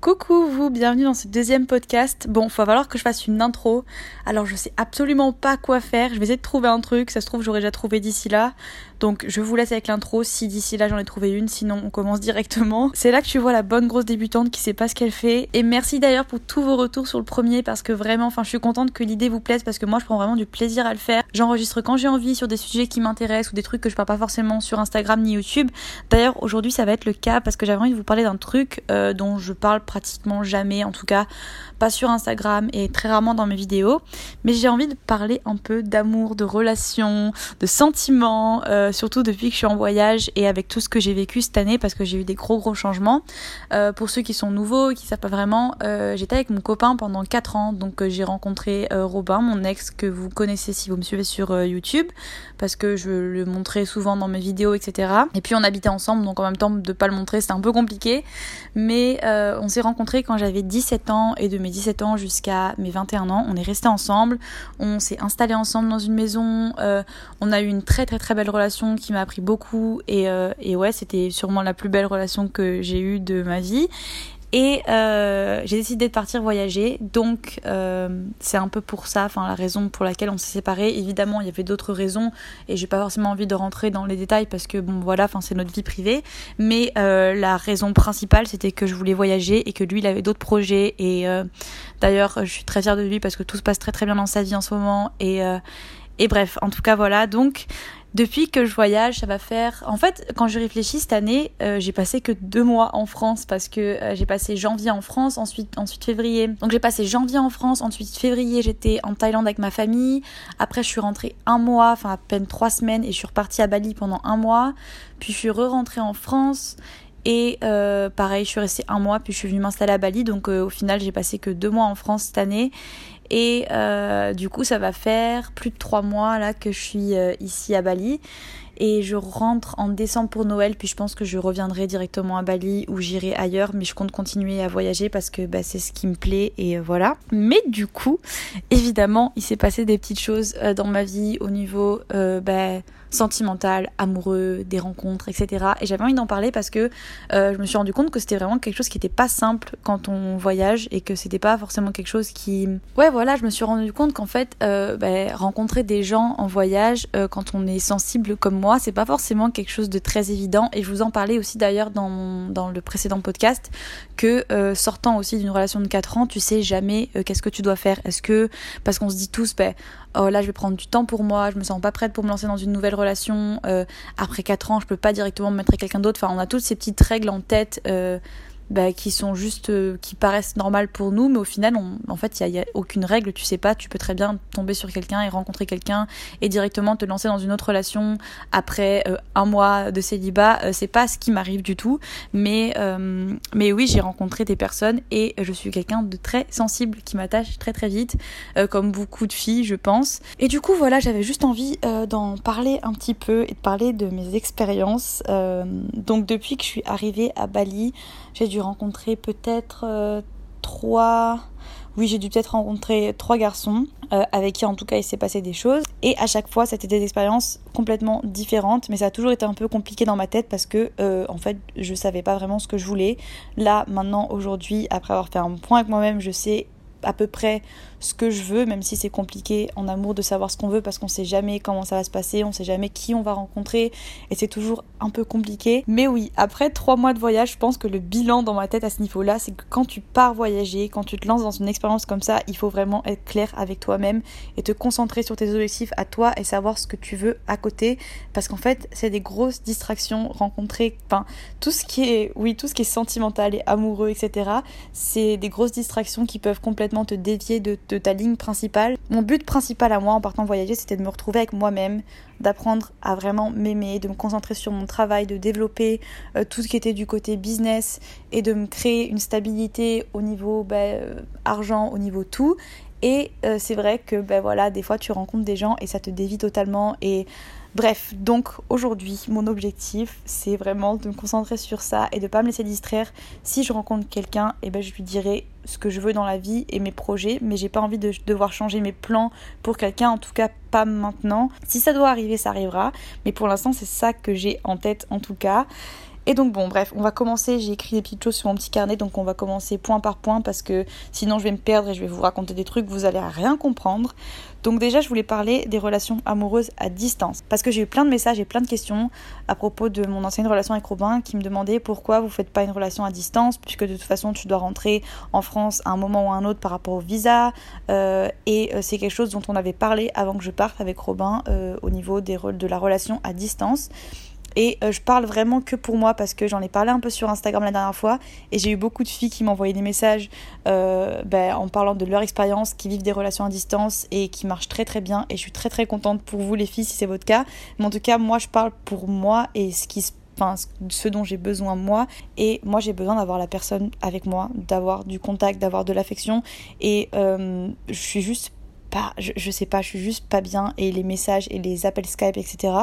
Coucou vous, bienvenue dans ce deuxième podcast. Bon, il va falloir que je fasse une intro. Alors je sais absolument pas quoi faire. Je vais essayer de trouver un truc. Ça se trouve j'aurais déjà trouvé d'ici là. Donc je vous laisse avec l'intro. Si d'ici là j'en ai trouvé une, sinon on commence directement. C'est là que tu vois la bonne grosse débutante qui sait pas ce qu'elle fait. Et merci d'ailleurs pour tous vos retours sur le premier parce que vraiment, enfin je suis contente que l'idée vous plaise parce que moi je prends vraiment du plaisir à le faire. J'enregistre quand j'ai envie sur des sujets qui m'intéressent ou des trucs que je parle pas forcément sur Instagram ni YouTube. D'ailleurs aujourd'hui ça va être le cas parce que j'avais envie de vous parler d'un truc euh, dont je parle pratiquement jamais, en tout cas pas sur Instagram et très rarement dans mes vidéos. Mais j'ai envie de parler un peu d'amour, de relations, de sentiments, euh, surtout depuis que je suis en voyage et avec tout ce que j'ai vécu cette année parce que j'ai eu des gros gros changements. Euh, pour ceux qui sont nouveaux qui savent pas vraiment, euh, j'étais avec mon copain pendant 4 ans, donc j'ai rencontré Robin, mon ex que vous connaissez si vous me suivez sur YouTube, parce que je le montrais souvent dans mes vidéos, etc. Et puis on habitait ensemble, donc en même temps de pas le montrer c'était un peu compliqué, mais on s'est rencontrés quand j'avais 17 ans et de mes 17 ans jusqu'à mes 21 ans. On est restés ensemble, on s'est installé ensemble dans une maison, euh, on a eu une très très très belle relation qui m'a appris beaucoup et, euh, et ouais, c'était sûrement la plus belle relation que j'ai eue de ma vie. Et euh, j'ai décidé de partir voyager, donc euh, c'est un peu pour ça, enfin la raison pour laquelle on s'est séparés. Évidemment, il y avait d'autres raisons et j'ai pas forcément envie de rentrer dans les détails parce que bon voilà, enfin c'est notre vie privée. Mais euh, la raison principale, c'était que je voulais voyager et que lui, il avait d'autres projets. Et euh, d'ailleurs, je suis très fière de lui parce que tout se passe très très bien dans sa vie en ce moment. Et euh, et bref, en tout cas voilà. Donc depuis que je voyage, ça va faire. En fait, quand je réfléchis cette année, euh, j'ai passé que deux mois en France parce que euh, j'ai passé janvier en France, ensuite ensuite février. Donc j'ai passé janvier en France, ensuite février j'étais en Thaïlande avec ma famille. Après je suis rentrée un mois, enfin à peine trois semaines, et je suis repartie à Bali pendant un mois. Puis je suis re-rentrée en France. Et euh, pareil, je suis restée un mois, puis je suis venue m'installer à Bali. Donc au final, j'ai passé que deux mois en France cette année. Et euh, du coup, ça va faire plus de trois mois là que je suis euh, ici à Bali. Et je rentre en décembre pour Noël, puis je pense que je reviendrai directement à Bali ou j'irai ailleurs, mais je compte continuer à voyager parce que bah, c'est ce qui me plaît et euh, voilà. Mais du coup, évidemment, il s'est passé des petites choses dans ma vie au niveau bah, sentimental, amoureux, des rencontres, etc. Et j'avais envie d'en parler parce que euh, je me suis rendu compte que c'était vraiment quelque chose qui n'était pas simple quand on voyage et que c'était pas forcément quelque chose qui... Ouais voilà, je me suis rendu compte qu'en fait, euh, bah, rencontrer des gens en voyage euh, quand on est sensible comme moi, c'est pas forcément quelque chose de très évident. Et je vous en parlais aussi d'ailleurs dans, dans le précédent podcast que sortant aussi d'une relation de 4 ans, tu sais jamais qu'est-ce que tu dois faire. Est-ce que, parce qu'on se dit tous, ben, oh là je vais prendre du temps pour moi, je me sens pas prête pour me lancer dans une nouvelle relation, euh, après 4 ans je peux pas directement me mettre avec quelqu'un d'autre, enfin on a toutes ces petites règles en tête euh, bah, qui sont juste euh, qui paraissent normales pour nous mais au final on, en fait il y, a, aucune règle tu sais pas tu peux très bien tomber sur quelqu'un et rencontrer quelqu'un et directement te lancer dans une autre relation après euh, un mois de célibat. Euh, c'est pas ce qui m'arrive du tout mais mais oui j'ai rencontré des personnes et je suis quelqu'un de très sensible qui m'attache très très vite comme beaucoup de filles je pense. Et du coup voilà j'avais juste envie d'en parler un petit peu et de parler de mes expériences. Donc depuis que je suis arrivée à Bali j'ai dû rencontrer peut-être euh, trois. Oui, j'ai dû peut-être rencontrer trois garçons euh, avec qui en tout cas il s'est passé des choses. Et à chaque fois, c'était des expériences complètement différentes, mais ça a toujours été un peu compliqué dans ma tête parce que euh, en fait, je savais pas vraiment ce que je voulais. Là, maintenant, aujourd'hui, après avoir fait un point avec moi-même, je sais à peu près ce que je veux, même si c'est compliqué en amour de savoir ce qu'on veut parce qu'on sait jamais comment ça va se passer, on sait jamais qui on va rencontrer et c'est toujours un peu compliqué. Mais oui, après trois mois de voyage, je pense que le bilan dans ma tête à ce niveau-là, c'est que quand tu pars voyager, quand tu te lances dans une expérience comme ça, il faut vraiment être clair avec toi-même et te concentrer sur tes objectifs à toi et savoir ce que tu veux à côté parce qu'en fait, c'est des grosses distractions rencontrées, enfin tout ce qui est oui, tout ce qui est sentimental et amoureux, etc. C'est des grosses distractions qui peuvent complètement te dévier de, ta ligne principale. Mon but principal à moi en partant voyager, c'était de me retrouver avec moi-même, d'apprendre à vraiment m'aimer, de me concentrer sur mon travail, de développer euh, tout ce qui était du côté business et de me créer une stabilité au niveau bah, euh, argent, au niveau tout. Et euh, c'est vrai que ben voilà, des fois tu rencontres des gens et ça te dévie totalement et Bref, donc aujourd'hui, mon objectif, c'est vraiment de me concentrer sur ça et de pas me laisser distraire. Si je rencontre quelqu'un, et eh ben je lui dirai ce que je veux dans la vie et mes projets, mais j'ai pas envie de devoir changer mes plans pour quelqu'un, en tout cas pas maintenant. Si ça doit arriver, ça arrivera, mais pour l'instant, c'est ça que j'ai en tête en tout cas. Et donc bon, bref, on va commencer. J'ai écrit des petites choses sur mon petit carnet, donc on va commencer point par point parce que sinon je vais me perdre et je vais vous raconter des trucs, vous allez rien comprendre. Donc déjà, je voulais parler des relations amoureuses à distance parce que j'ai eu plein de messages et plein de questions à propos de mon ancienne relation avec Robin qui me demandaient pourquoi vous faites pas une relation à distance puisque de toute façon tu dois rentrer en France à un moment ou à un autre par rapport au visa euh, et euh, c'est quelque chose dont on avait parlé avant que je parte avec Robin euh, au niveau de la relation à distance. Et euh, je parle vraiment que pour moi parce que j'en ai parlé un peu sur Instagram la dernière fois et j'ai eu beaucoup de filles qui m'envoyaient des messages euh, ben, en parlant de leur expérience, qui vivent des relations à distance et qui marchent très très bien. Et je suis très très contente pour vous les filles si c'est votre cas. Mais en tout cas, moi je parle pour moi et ce qui Enfin, ce dont j'ai besoin moi et moi j'ai besoin d'avoir la personne avec moi d'avoir du contact d'avoir de l'affection et euh, je suis juste pas, je, sais pas, je suis juste pas bien et les messages et les appels Skype, etc.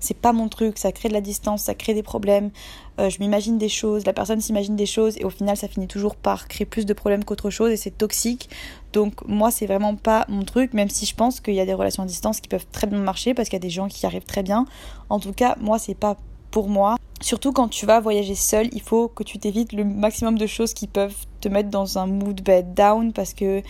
C'est pas mon truc, ça crée de la distance, ça crée des problèmes. Euh, je m'imagine des choses, la personne s'imagine des choses et au final ça finit toujours par créer plus de problèmes qu'autre chose et c'est toxique. Donc moi c'est vraiment pas mon truc, même si je pense qu'il y a des relations à distance qui peuvent très bien marcher parce qu'il y a des gens qui y arrivent très bien. En tout cas, moi c'est pas pour moi. Surtout quand tu vas voyager seul, il faut que tu t'évites le maximum de choses qui peuvent te mettre dans un mood bed down parce que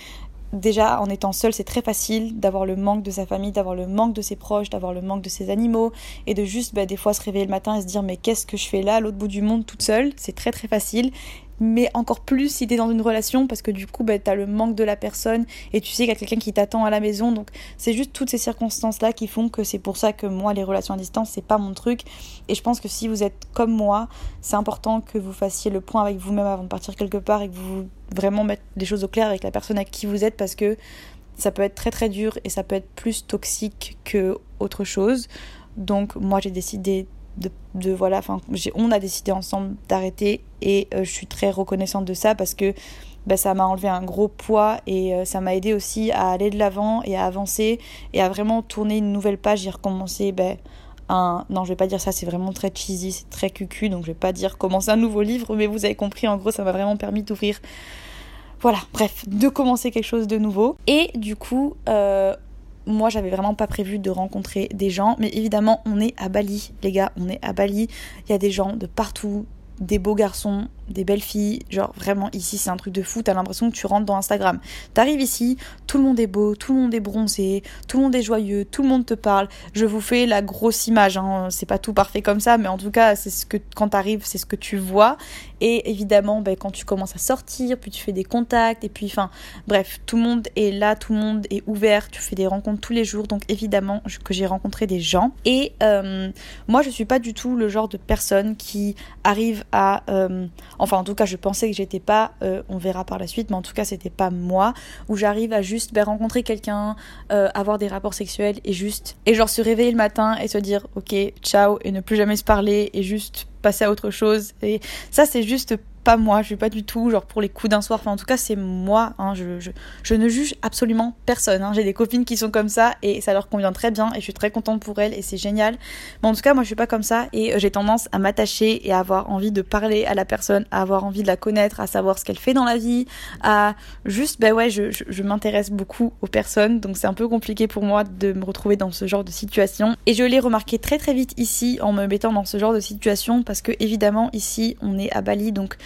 déjà en étant seul c'est très facile d'avoir le manque de sa famille, d'avoir le manque de ses proches, d'avoir le manque de ses animaux et de juste bah, des fois se réveiller le matin et se dire mais qu'est-ce que je fais là à l'autre bout du monde toute seule, c'est très très facile mais encore plus si t'es dans une relation parce que du coup bah, t'as le manque de la personne et tu sais qu'il y a quelqu'un qui t'attend à la maison. Donc c'est juste toutes ces circonstances là qui font que c'est pour ça que moi les relations à distance c'est pas mon truc. Et je pense que si vous êtes comme moi c'est important que vous fassiez le point avec vous-même avant de partir quelque part et que vous vraiment mettre des choses au clair avec la personne avec qui vous êtes parce que ça peut être très très dur et ça peut être plus toxique que autre chose. Donc moi j'ai décidé de, voilà, enfin, on a décidé ensemble d'arrêter et euh, je suis très reconnaissante de ça parce que bah, ça m'a enlevé un gros poids et euh, ça m'a aidé aussi à aller de l'avant et à avancer et à vraiment tourner une nouvelle page et recommencer ben, un... Non, je vais pas dire ça, c'est vraiment très cheesy, c'est très cucu, donc je vais pas dire commencer un nouveau livre, mais vous avez compris, en gros, ça m'a vraiment permis d'ouvrir voilà, bref, de commencer quelque chose de nouveau. Et du coup, euh, moi j'avais vraiment pas prévu de rencontrer des gens, mais évidemment on est à Bali, les gars, on est à Bali, il y a des gens de partout, des beaux garçons, des belles filles. Genre vraiment ici c'est un truc de fou. T'as l'impression que tu rentres dans Instagram. T'arrives ici, tout le monde est beau, tout le monde est bronzé, tout le monde est joyeux, tout le monde te parle. Je vous fais la grosse image. Hein. C'est pas tout parfait comme ça, mais en tout cas c'est ce que quand t'arrives c'est ce que tu vois. Et évidemment ben, quand tu commences à sortir, puis tu fais des contacts et puis enfin bref tout le monde est là, tout le monde est ouvert. Tu fais des rencontres tous les jours. Donc évidemment que j'ai rencontré des gens. Et euh, moi je suis pas du tout le genre de personne qui arrive à euh, Enfin, en tout cas, je pensais que j'étais pas, euh, on verra par la suite, mais en tout cas, c'était pas moi, où j'arrive à juste ben, rencontrer quelqu'un, euh, avoir des rapports sexuels et juste, et genre se réveiller le matin et se dire, ok, ciao, et ne plus jamais se parler et juste passer à autre chose. Et ça, c'est juste pas moi, je suis pas du tout genre pour les coups d'un soir. Enfin, en tout cas, c'est moi. Hein, je, je, ne juge absolument personne. Hein. J'ai des copines qui sont comme ça et ça leur convient très bien et je suis très contente pour elles et c'est génial. Mais en tout cas, moi, je suis pas comme ça et euh, j'ai tendance à m'attacher et à avoir envie de parler à la personne, à avoir envie de la connaître, à savoir ce qu'elle fait dans la vie, à juste, ben ouais, je, je, je m'intéresse beaucoup aux personnes. Donc c'est un peu compliqué pour moi de me retrouver dans ce genre de situation. Et je l'ai remarqué très très vite ici en me mettant dans ce genre de situation parce que évidemment ici on est à Bali donc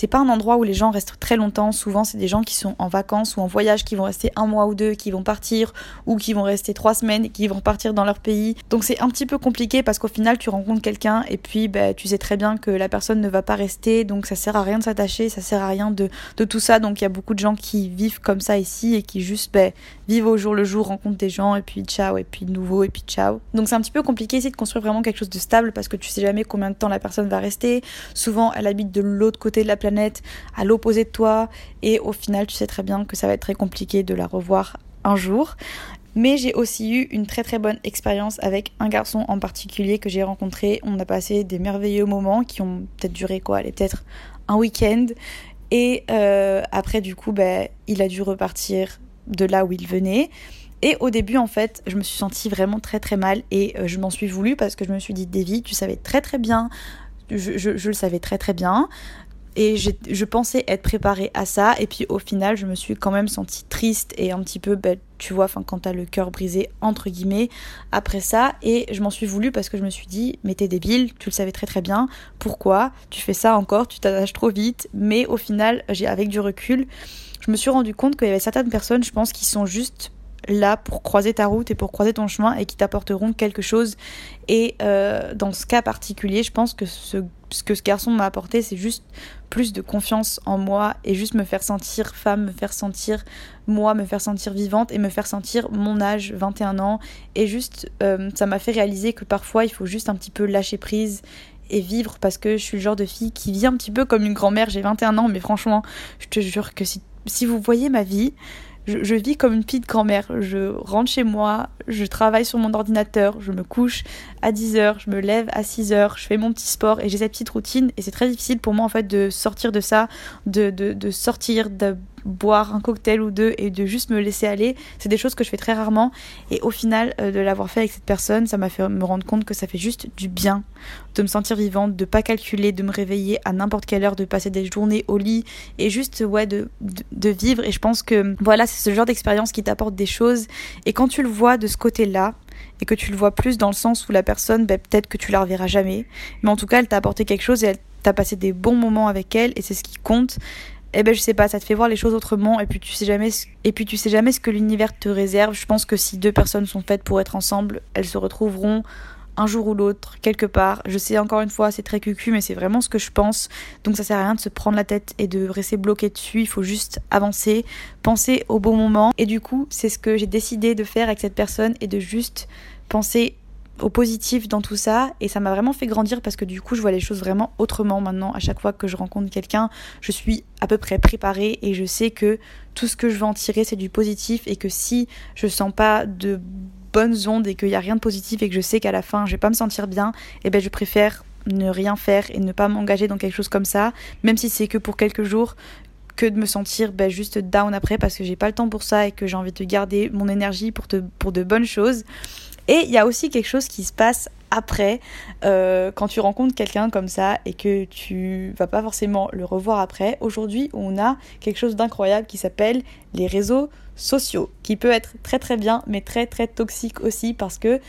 c'est pas un endroit où les gens restent très longtemps. Souvent, c'est des gens qui sont en vacances ou en voyage, qui vont rester un mois ou deux, qui vont partir, ou qui vont rester trois semaines et qui vont partir dans leur pays. Donc c'est un petit peu compliqué parce qu'au final, tu rencontres quelqu'un et puis bah, tu sais très bien que la personne ne va pas rester. Donc ça sert à rien de s'attacher, ça sert à rien de, tout ça. Donc il y a beaucoup de gens qui vivent comme ça ici et qui juste bah, vivent au jour le jour, rencontrent des gens et puis ciao, et puis nouveau, et puis ciao. Donc c'est un petit peu compliqué ici de construire vraiment quelque chose de stable parce que tu sais jamais combien de temps la personne va rester. Souvent, elle habite de l'autre côté de la à l'opposé de toi et au final tu sais très bien que ça va être très compliqué de la revoir un jour. Mais j'ai aussi eu une très très bonne expérience avec un garçon en particulier que j'ai rencontré. On a passé des merveilleux moments qui ont peut-être duré quoi, allez peut-être un week-end. Et euh, après du coup, ben, il a dû repartir de là où il venait. Et au début, en fait, je me suis sentie vraiment très très mal et euh, je m'en suis voulu parce que je me suis dit, Davy, tu savais très très bien, je le savais très très bien, et je pensais être préparée à ça. Et puis au final, je me suis quand même sentie triste et un petit peu, ben, tu vois, enfin, quand t'as le cœur brisé, entre guillemets, après ça. Et je m'en suis voulu parce que je me suis dit, mais t'es débile, tu le savais très très bien. Pourquoi Tu fais ça encore, tu t'attaches trop vite. Mais au final, j'ai avec du recul, je me suis rendu compte qu'il y avait certaines personnes, je pense, qui sont juste là pour croiser ta route et pour croiser ton chemin et qui t'apporteront quelque chose. Et euh, dans ce cas particulier, je pense que ce, que ce garçon m'a apporté, c'est juste plus de confiance en moi et juste me faire sentir femme, me faire sentir moi, me faire sentir vivante et me faire sentir mon âge, 21 ans. Et juste, euh, ça m'a fait réaliser que parfois, il faut juste un petit peu lâcher prise et vivre parce que je suis le genre de fille qui vit un petit peu comme une grand-mère. J'ai 21 ans, mais franchement, je te jure que si, si vous voyez ma vie, je, vis comme une petite grand-mère. Je rentre chez moi, je travaille sur mon ordinateur, je me couche à 10h, je me lève à 6h, je fais mon petit sport et j'ai cette petite routine. Et c'est très difficile pour moi en fait de sortir de ça, de, de, de sortir, de boire un cocktail ou deux et de juste me laisser aller. C'est des choses que je fais très rarement. Et au final, euh, de l'avoir fait avec cette personne, ça m'a fait me rendre compte que ça fait juste du bien de me sentir vivante, de pas calculer, de me réveiller à n'importe quelle heure, de passer des journées au lit et juste, ouais, de, de, vivre. Et je pense que, voilà, c'est ce genre d'expérience qui t'apporte des choses. Et quand tu le vois de ce côté-là, et que tu le vois plus dans le sens où la personne, ben, peut-être que tu la reverras jamais, mais en tout cas, elle t'a apporté quelque chose et elle t'a passé des bons moments avec elle et c'est ce qui compte eh ben je sais pas, ça te fait voir les choses autrement et puis tu sais jamais ce, et puis tu sais jamais ce que l'univers te réserve. Je pense que si deux personnes sont faites pour être ensemble, elles se retrouveront un jour ou l'autre quelque part. Je sais encore une fois, c'est très cucu mais c'est vraiment ce que je pense. Donc ça sert à rien de se prendre la tête et de rester bloqué dessus, il faut juste avancer, penser au bon moment et du coup, c'est ce que j'ai décidé de faire avec cette personne et de juste penser au positif dans tout ça et ça m'a vraiment fait grandir parce que du coup je vois les choses vraiment autrement maintenant. À chaque fois que je rencontre quelqu'un je suis à peu près préparée et je sais que tout ce que je veux en tirer c'est du positif et que si je sens pas de bonnes ondes et qu'il y a rien de positif et que je sais qu'à la fin je vais pas me sentir bien et eh ben je préfère ne rien faire et ne pas m'engager dans quelque chose comme ça même si c'est que pour quelques jours que de me sentir ben, juste down après parce que j'ai pas le temps pour ça et que j'ai envie de garder mon énergie pour de bonnes choses et il y a aussi quelque chose qui se passe après, euh, quand tu rencontres quelqu'un comme ça et que tu vas pas forcément le revoir après. Aujourd'hui, on a quelque chose d'incroyable qui s'appelle les réseaux sociaux, qui peut être très très bien, mais très très toxique aussi parce que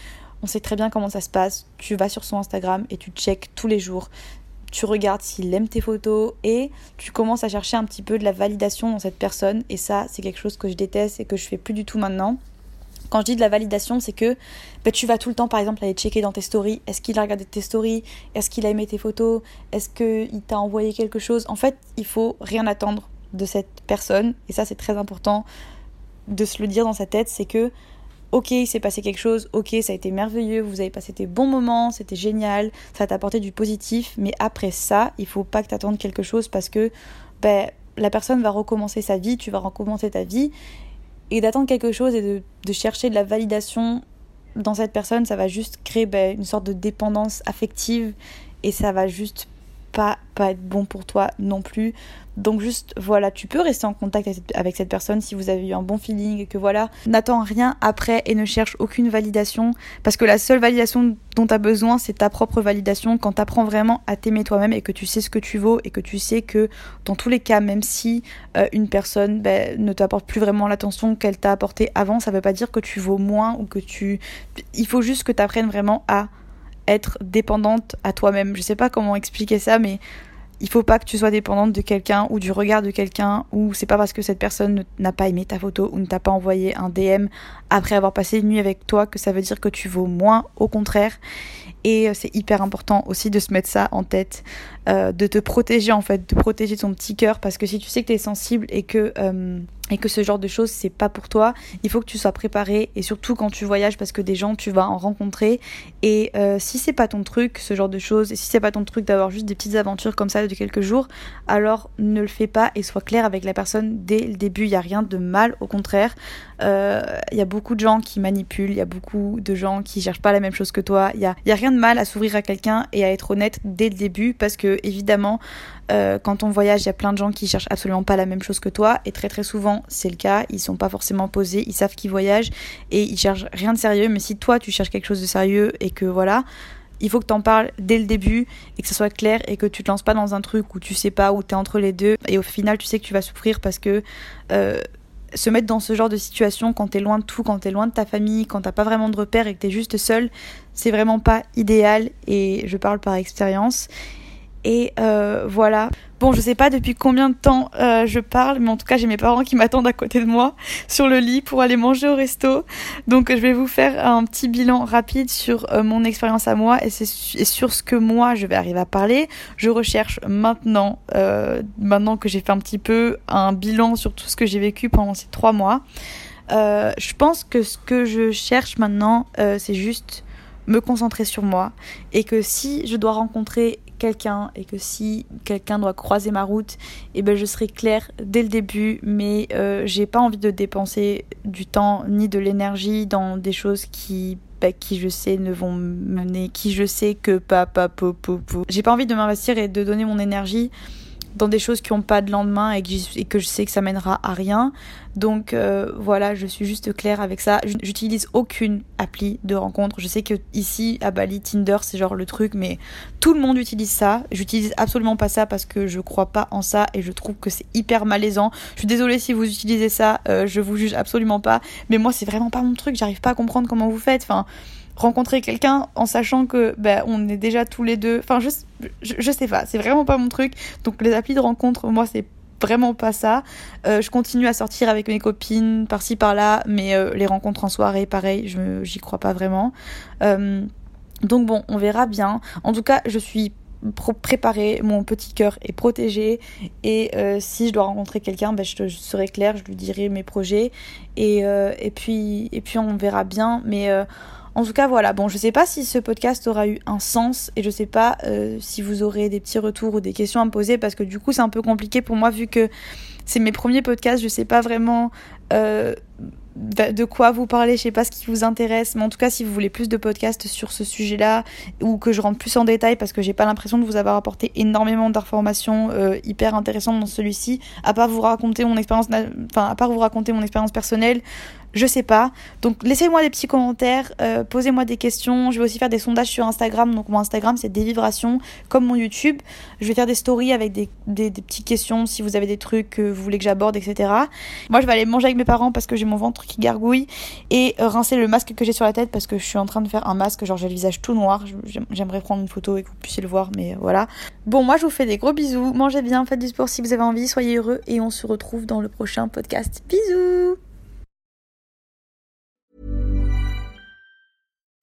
on sait très bien comment ça se passe. Tu vas sur son Instagram et tu checkes tous les jours. Tu regardes s'il aime tes photos et tu commences à chercher un petit peu de la validation dans cette personne. Et ça, c'est quelque chose que je déteste et que je fais plus du tout maintenant. Quand je dis de la validation, c'est que bah, tu vas tout le temps, par exemple, aller checker dans tes stories. Est-ce qu'il a regardé tes stories? Est-ce qu'il a aimé tes photos? Est-ce qu'il t'a envoyé quelque chose? En fait, il faut rien attendre de cette personne. Et ça, c'est très important de se le dire dans sa tête. C'est que, ok, il s'est passé quelque chose. Ok, ça a été merveilleux. Vous avez passé des bons moments. C'était génial. Ça t'a apporté du positif. Mais après ça, il faut pas que tu attendes quelque chose parce que ben, la personne va recommencer sa vie. Tu vas recommencer ta vie et d'attendre quelque chose et de, chercher de la validation dans cette personne, ça va juste créer ben, une sorte de dépendance affective et ça va juste pas, pas être bon pour toi non plus. Donc juste voilà, tu peux rester en contact avec cette personne si vous avez eu un bon feeling et que voilà, n'attends rien après et ne cherche aucune validation parce que la seule validation dont tu as besoin, c'est ta propre validation quand tu apprends vraiment à t'aimer toi-même et que tu sais ce que tu vaux et que tu sais que dans tous les cas, même si euh, une personne ben, ne t'apporte plus vraiment l'attention qu'elle t'a apporté avant, ça veut pas dire que tu vaux moins ou que tu... Il faut juste que tu apprennes vraiment à être dépendante à toi-même. Je sais pas comment expliquer ça, mais il faut pas que tu sois dépendante de quelqu'un ou du regard de quelqu'un ou c'est pas parce que cette personne n'a pas aimé ta photo ou ne t'a pas envoyé un DM après avoir passé une nuit avec toi que ça veut dire que tu vaux moins, au contraire. Et euh, c'est hyper important aussi de se mettre ça en tête. Euh, de te protéger en fait, de protéger ton petit cœur parce que si tu sais que tu es sensible et que euh, et que ce genre de choses c'est pas pour toi, il faut que tu sois préparé et surtout quand tu voyages parce que des gens tu vas en rencontrer et euh, si c'est pas ton truc ce genre de choses et si c'est pas ton truc d'avoir juste des petites aventures comme ça de quelques jours, alors ne le fais pas et sois clair avec la personne dès le début, il y a rien de mal au contraire. Il y a beaucoup de gens qui manipulent, il y a beaucoup de gens qui cherchent pas la même chose que toi. Il y a, y a rien de mal à s'ouvrir à quelqu'un et à être honnête dès le début parce que évidemment euh, quand on voyage, il y a plein de gens qui cherchent absolument pas la même chose que toi, et très très souvent c'est le cas. Ils sont pas forcément posés, ils savent qu'ils voyagent et ils cherchent rien de sérieux. Mais si toi tu cherches quelque chose de sérieux et que voilà, il faut que tu en parles dès le début et que ce soit clair et que tu te lances pas dans un truc où tu sais pas où tu es entre les deux et au final tu sais que tu vas souffrir parce que euh, se mettre dans ce genre de situation quand t'es loin de tout, quand t'es loin de ta famille, quand t'as pas vraiment de repères et que t'es juste seul, c'est vraiment pas idéal et je parle par expérience. Et euh, voilà. Bon, je sais pas depuis combien de temps euh, je parle, mais en tout cas, j'ai mes parents qui m'attendent à côté de moi sur le lit pour aller manger au resto. Donc, je vais vous faire un petit bilan rapide sur euh, mon expérience à moi et, sur ce que moi je vais arriver à parler. Je recherche maintenant, euh, maintenant que j'ai fait un petit peu un bilan sur tout ce que j'ai vécu pendant ces trois mois. Je pense que ce que je cherche maintenant, c'est juste me concentrer sur moi et que si je dois rencontrer quelqu'un et que si quelqu'un doit croiser ma route, et eh ben je serai claire dès le début, mais euh, j'ai pas envie de dépenser du temps ni de l'énergie dans des choses qui bah, qui je sais ne vont mener, qui je sais que papa po J'ai pas envie de m'investir et de donner mon énergie dans des choses qui n'ont pas de lendemain et que, je sais que ça mènera à rien. Donc euh, voilà, je suis juste claire avec ça. J'utilise aucune appli de rencontre. Je sais que ici à Bali, Tinder c'est genre le truc, mais tout le monde utilise ça. J'utilise absolument pas ça parce que je crois pas en ça et je trouve que c'est hyper malaisant. Je suis désolée si vous utilisez ça, euh, je vous juge absolument pas. Mais moi c'est vraiment pas mon truc. J'arrive pas à comprendre comment vous faites. Enfin rencontrer quelqu'un en sachant que ben, on est déjà tous les deux. Enfin, je, je, sais pas, c'est vraiment pas mon truc. Donc, les applis de rencontre, moi, c'est vraiment pas ça. Euh, je continue à sortir avec mes copines par-ci par-là, mais euh, les rencontres en soirée, pareil, je j'y crois pas vraiment. Euh, donc bon, on verra bien. En tout cas, je suis préparée, mon petit cœur est protégé et si je dois rencontrer quelqu'un, ben, je, je, serai claire, je lui dirai mes projets et, et, puis, et puis on verra bien. Mais en tout cas, voilà. Bon, je sais pas si ce podcast aura eu un sens et je sais pas euh, si vous aurez des petits retours ou des questions à me poser parce que du coup, c'est un peu compliqué pour moi vu que c'est mes premiers podcasts. Je sais pas vraiment euh, de quoi vous parler, je sais pas ce qui vous intéresse, mais en tout cas, si vous voulez plus de podcasts sur ce sujet-là ou que je rentre plus en détail parce que j'ai pas l'impression de vous avoir apporté énormément d'informations euh, hyper intéressantes dans celui-ci, à part vous raconter mon expérience, enfin à part vous raconter mon expérience personnelle, je sais pas. Donc laissez-moi des petits commentaires, euh, posez-moi des questions. Je vais aussi faire des sondages sur Instagram. Donc mon Instagram c'est des vibrations comme mon YouTube. Je vais faire des stories avec des, des, petites questions si vous avez des trucs que vous voulez que j'aborde, etc. Moi je vais aller manger avec mes parents parce que j'ai mon ventre qui gargouille et rincer le masque que j'ai sur la tête parce que je suis en train de faire un masque, genre j'ai le visage tout noir. J'aimerais prendre une photo et que vous puissiez le voir, mais voilà. Bon, moi je vous fais des gros bisous. Mangez bien, faites du sport si vous avez envie, soyez heureux et on se retrouve dans le prochain podcast. Bisous